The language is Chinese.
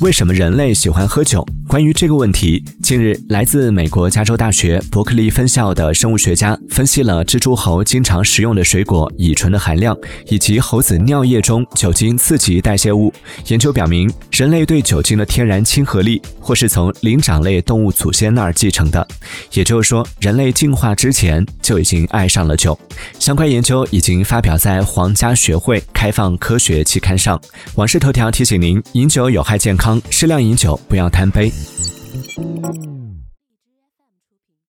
为什么人类喜欢喝酒？关于这个问题，近日来自美国加州大学伯克利分校的生物学家分析了蜘蛛猴经常食用的水果乙醇的含量，以及猴子尿液中酒精刺激代谢物。研究表明，人类对酒精的天然亲和力，或是从灵长类动物祖先那儿继承的。也就是说，人类进化之前就已经爱上了酒。相关研究已经发表在皇家学会开放科学期刊上。网事头条提醒您：饮酒有害健康，适量饮酒不要贪杯。